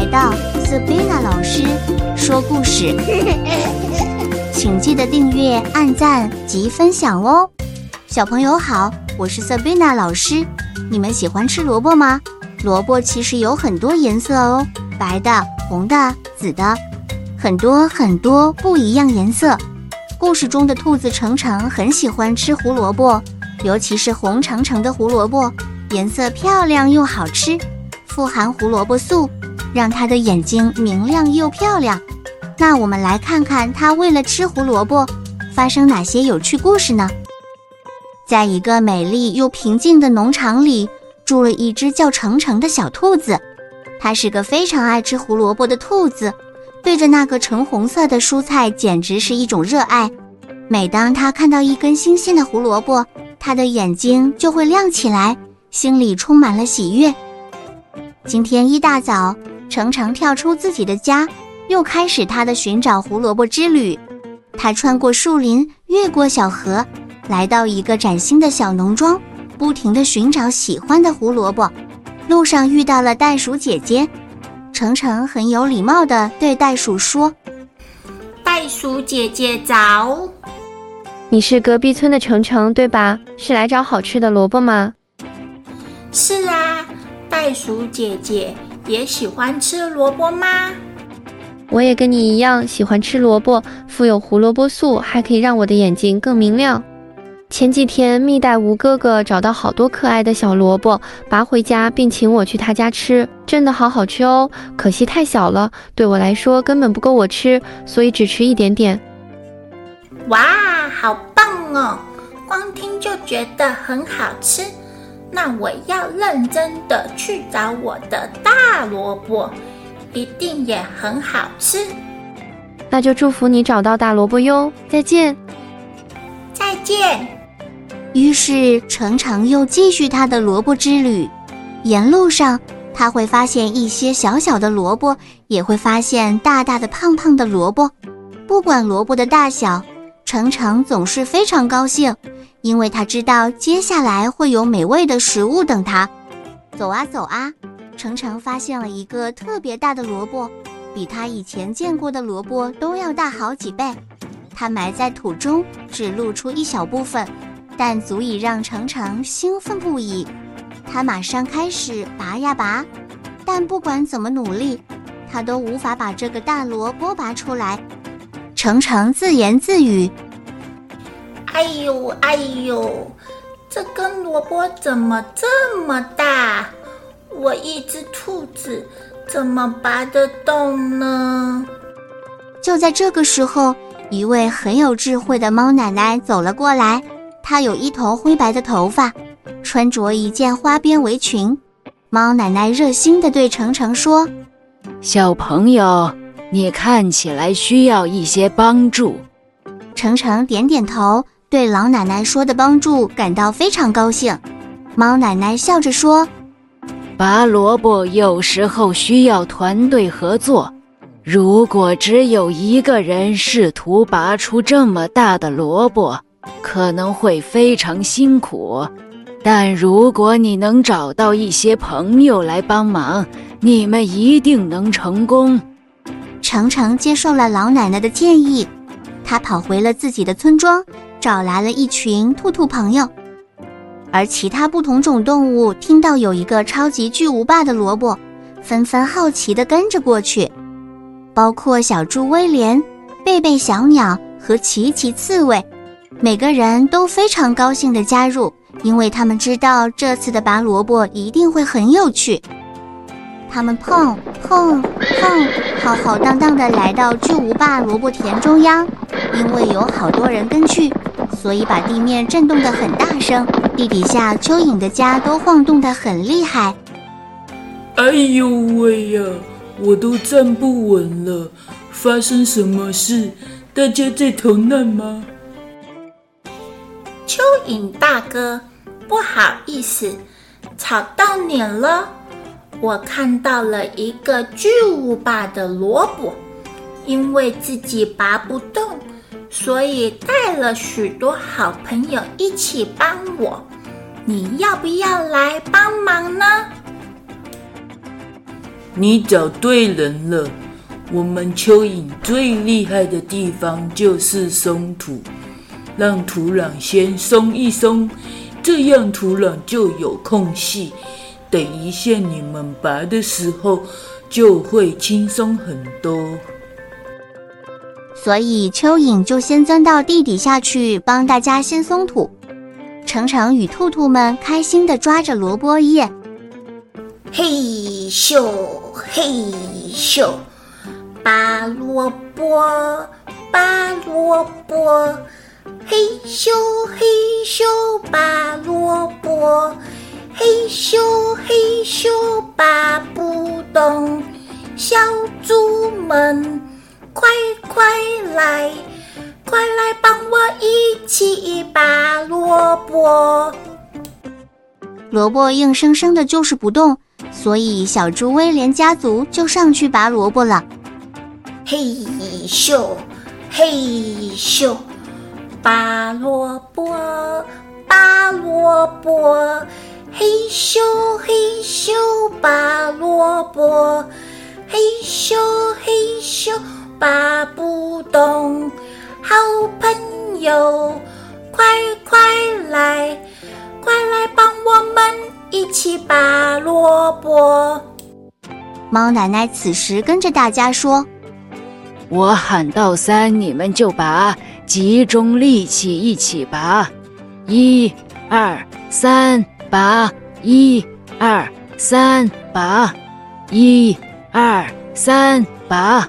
来到 Sabina 老师说故事，请记得订阅、按赞及分享哦。小朋友好，我是 Sabina 老师。你们喜欢吃萝卜吗？萝卜其实有很多颜色哦，白的、红的、紫的，很多很多不一样颜色。故事中的兔子程程很喜欢吃胡萝卜，尤其是红橙橙的胡萝卜，颜色漂亮又好吃，富含胡萝卜素。让他的眼睛明亮又漂亮。那我们来看看他为了吃胡萝卜，发生哪些有趣故事呢？在一个美丽又平静的农场里，住了一只叫程程的小兔子。它是个非常爱吃胡萝卜的兔子，对着那个橙红色的蔬菜简直是一种热爱。每当它看到一根新鲜的胡萝卜，它的眼睛就会亮起来，心里充满了喜悦。今天一大早。程程跳出自己的家，又开始他的寻找胡萝卜之旅。他穿过树林，越过小河，来到一个崭新的小农庄，不停地寻找喜欢的胡萝卜。路上遇到了袋鼠姐姐，程程很有礼貌地对袋鼠说：“袋鼠姐姐早，你是隔壁村的程程对吧？是来找好吃的萝卜吗？”“是啊，袋鼠姐姐。”也喜欢吃萝卜吗？我也跟你一样喜欢吃萝卜，富有胡萝卜素，还可以让我的眼睛更明亮。前几天蜜袋鼯哥哥找到好多可爱的小萝卜，拔回家并请我去他家吃，真的好好吃哦。可惜太小了，对我来说根本不够我吃，所以只吃一点点。哇，好棒哦！光听就觉得很好吃。那我要认真的去找我的大萝卜，一定也很好吃。那就祝福你找到大萝卜哟！再见，再见。于是程程又继续他的萝卜之旅。沿路上，他会发现一些小小的萝卜，也会发现大大的、胖胖的萝卜。不管萝卜的大小，程程总是非常高兴。因为他知道接下来会有美味的食物等他。走啊走啊，程程发现了一个特别大的萝卜，比他以前见过的萝卜都要大好几倍。它埋在土中，只露出一小部分，但足以让程程兴奋不已。他马上开始拔呀拔，但不管怎么努力，他都无法把这个大萝卜拔出来。程程自言自语。哎呦哎呦，这根萝卜怎么这么大？我一只兔子怎么拔得动呢？就在这个时候，一位很有智慧的猫奶奶走了过来。她有一头灰白的头发，穿着一件花边围裙。猫奶奶热心地对程程说：“小朋友，你看起来需要一些帮助。”程程点点头。对老奶奶说的帮助感到非常高兴，猫奶奶笑着说：“拔萝卜有时候需要团队合作，如果只有一个人试图拔出这么大的萝卜，可能会非常辛苦。但如果你能找到一些朋友来帮忙，你们一定能成功。”程程接受了老奶奶的建议，他跑回了自己的村庄。找来了一群兔兔朋友，而其他不同种动物听到有一个超级巨无霸的萝卜，纷纷好奇地跟着过去，包括小猪威廉、贝贝小鸟和奇奇刺猬，每个人都非常高兴地加入，因为他们知道这次的拔萝卜一定会很有趣。他们碰碰碰，浩浩荡荡地来到巨无霸萝卜田中央，因为有好多人跟去。所以把地面震动得很大声，地底下蚯蚓的家都晃动得很厉害。哎呦喂呀，我都站不稳了！发生什么事？大家在逃难吗？蚯蚓大哥，不好意思，吵到你了。我看到了一个巨无霸的萝卜，因为自己拔不动。所以带了许多好朋友一起帮我，你要不要来帮忙呢？你找对人了。我们蚯蚓最厉害的地方就是松土，让土壤先松一松，这样土壤就有空隙。等一下你们拔的时候，就会轻松很多。所以蚯蚓就先钻到地底下去，帮大家先松土。程程与兔兔们开心地抓着萝卜叶，嘿咻嘿咻，拔萝卜拔萝卜，嘿咻嘿咻拔萝卜，嘿咻嘿咻拔不动，小猪们快快来！快来帮我一起拔萝卜！萝卜硬生生的就是不动，所以小猪威廉家族就上去拔萝卜了。嘿咻，嘿咻，拔萝卜，拔萝卜，嘿咻嘿咻，拔萝卜，嘿咻嘿咻，拔不动。好朋友，快快来，快来帮我们一起拔萝卜！猫奶奶此时跟着大家说：“我喊到三，你们就拔，集中力气一起拔，一、二、三，拔！一、二、三，拔！一、二、三，拔！”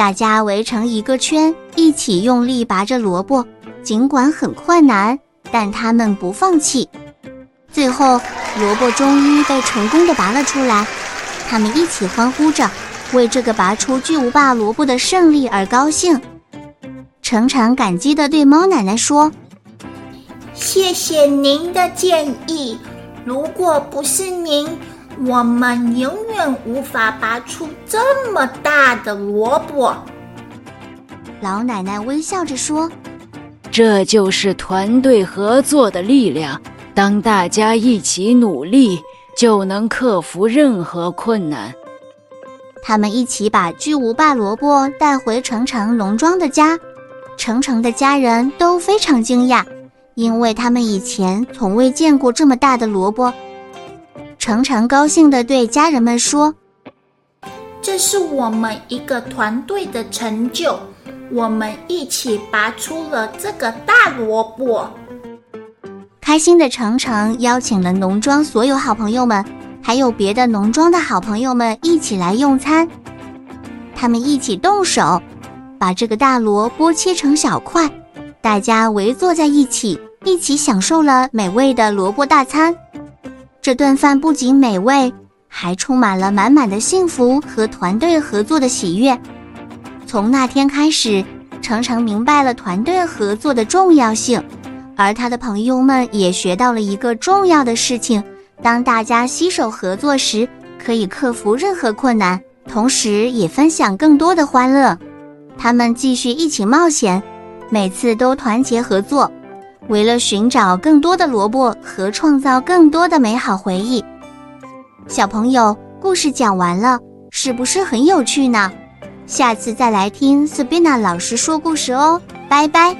大家围成一个圈，一起用力拔着萝卜。尽管很困难，但他们不放弃。最后，萝卜终于被成功的拔了出来。他们一起欢呼着，为这个拔出巨无霸萝卜的胜利而高兴。程程感激地对猫奶奶说：“谢谢您的建议。如果不是您……”我们永远无法拔出这么大的萝卜。老奶奶微笑着说：“这就是团队合作的力量。当大家一起努力，就能克服任何困难。”他们一起把巨无霸萝卜带回程程农庄的家。程程的家人都非常惊讶，因为他们以前从未见过这么大的萝卜。程程高兴地对家人们说：“这是我们一个团队的成就，我们一起拔出了这个大萝卜。”开心的程程邀请了农庄所有好朋友们，还有别的农庄的好朋友们一起来用餐。他们一起动手，把这个大萝卜切成小块，大家围坐在一起，一起享受了美味的萝卜大餐。这顿饭不仅美味，还充满了满满的幸福和团队合作的喜悦。从那天开始，程程明白了团队合作的重要性，而他的朋友们也学到了一个重要的事情：当大家携手合作时，可以克服任何困难，同时也分享更多的欢乐。他们继续一起冒险，每次都团结合作。为了寻找更多的萝卜和创造更多的美好回忆，小朋友，故事讲完了，是不是很有趣呢？下次再来听 Sabina 老师说故事哦，拜拜。